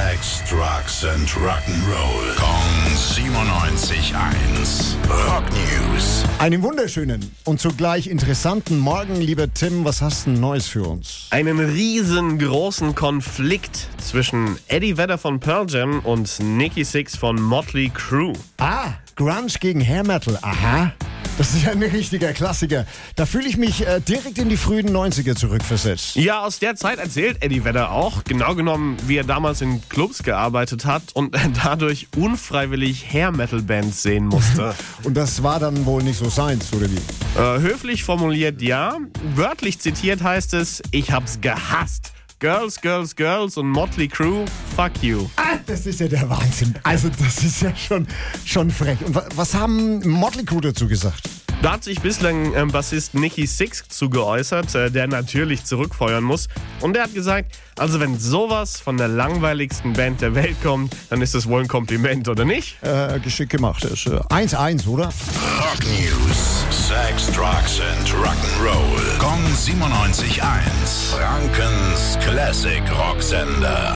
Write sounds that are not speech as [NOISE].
Sex, Drugs and Rock'n'Roll. Kong 97.1. Rock News. Einen wunderschönen und zugleich interessanten Morgen, lieber Tim. Was hast du Neues für uns? Einen riesengroßen Konflikt zwischen Eddie Vedder von Pearl Jam und Nicky Six von Motley Crue. Ah, Grunge gegen Hair Metal. Aha. Das ist ja ein richtiger Klassiker. Da fühle ich mich äh, direkt in die frühen 90er zurückversetzt. Ja, aus der Zeit erzählt Eddie Vedder auch, genau genommen, wie er damals in Clubs gearbeitet hat und [LAUGHS] dadurch unfreiwillig Hair Metal Bands sehen musste. [LAUGHS] Und das war dann wohl nicht so seins, oder wie? äh, höflich formuliert ja, wörtlich zitiert heißt es, ich hab's gehasst. Girls, Girls, Girls und Motley Crue, fuck you. Ah, das ist ja der Wahnsinn. Also, das ist ja schon, schon frech. Und wa was haben Motley Crue dazu gesagt? Da hat sich bislang ähm, Bassist Nicky Six zu geäußert, äh, der natürlich zurückfeuern muss. Und der hat gesagt, also wenn sowas von der langweiligsten Band der Welt kommt, dann ist das wohl ein Kompliment, oder nicht? Äh, geschickt gemacht. Das ist äh, 1-1, oder? Rock News. Sex, Drugs and Rock'n'Roll. Kong 97.1. Frankens Classic Rocksender.